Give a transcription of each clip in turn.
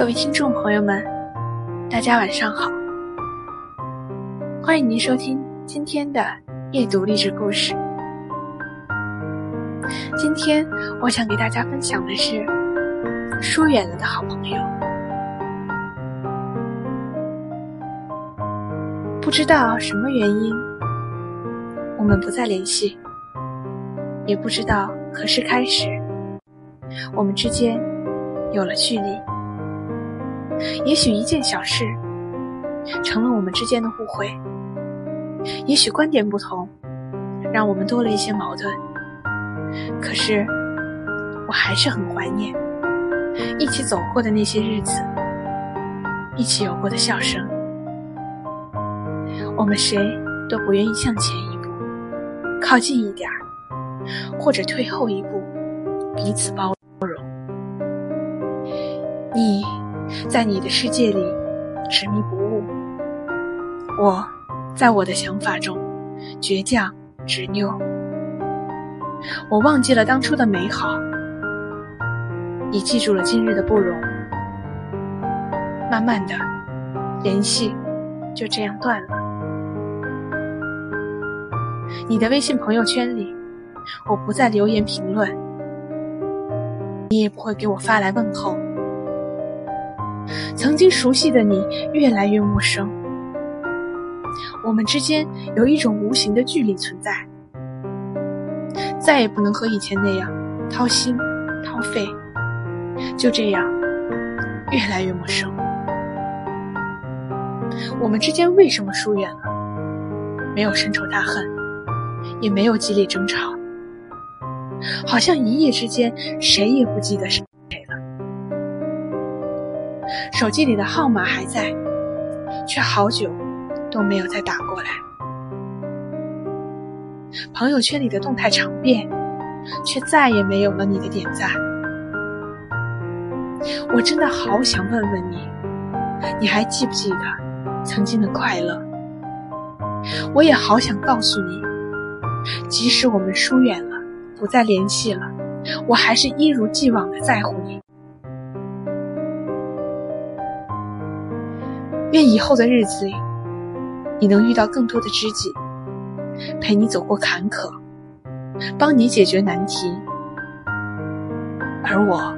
各位听众朋友们，大家晚上好！欢迎您收听今天的夜读励志故事。今天我想给大家分享的是疏远了的好朋友。不知道什么原因，我们不再联系，也不知道何时开始，我们之间有了距离。也许一件小事，成了我们之间的误会；也许观点不同，让我们多了一些矛盾。可是，我还是很怀念一起走过的那些日子，一起有过的笑声。我们谁都不愿意向前一步，靠近一点儿，或者退后一步，彼此包容。你。在你的世界里执迷不悟，我在我的想法中倔强执拗。我忘记了当初的美好，你记住了今日的不容。慢慢的，联系就这样断了。你的微信朋友圈里，我不再留言评论，你也不会给我发来问候。曾经熟悉的你越来越陌生，我们之间有一种无形的距离存在，再也不能和以前那样掏心掏肺，就这样越来越陌生。我们之间为什么疏远了？没有深仇大恨，也没有激烈争吵，好像一夜之间谁也不记得谁。手机里的号码还在，却好久都没有再打过来。朋友圈里的动态常变，却再也没有了你的点赞。我真的好想问问你，你还记不记得曾经的快乐？我也好想告诉你，即使我们疏远了，不再联系了，我还是一如既往的在乎你。愿以后的日子里，你能遇到更多的知己，陪你走过坎坷，帮你解决难题，而我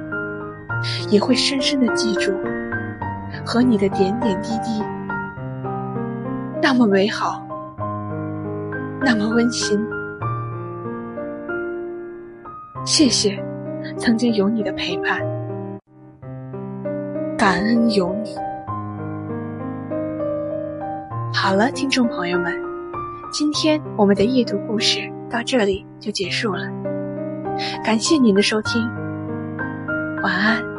也会深深的记住和你的点点滴滴，那么美好，那么温馨。谢谢曾经有你的陪伴，感恩有你。好了，听众朋友们，今天我们的夜读故事到这里就结束了。感谢您的收听，晚安。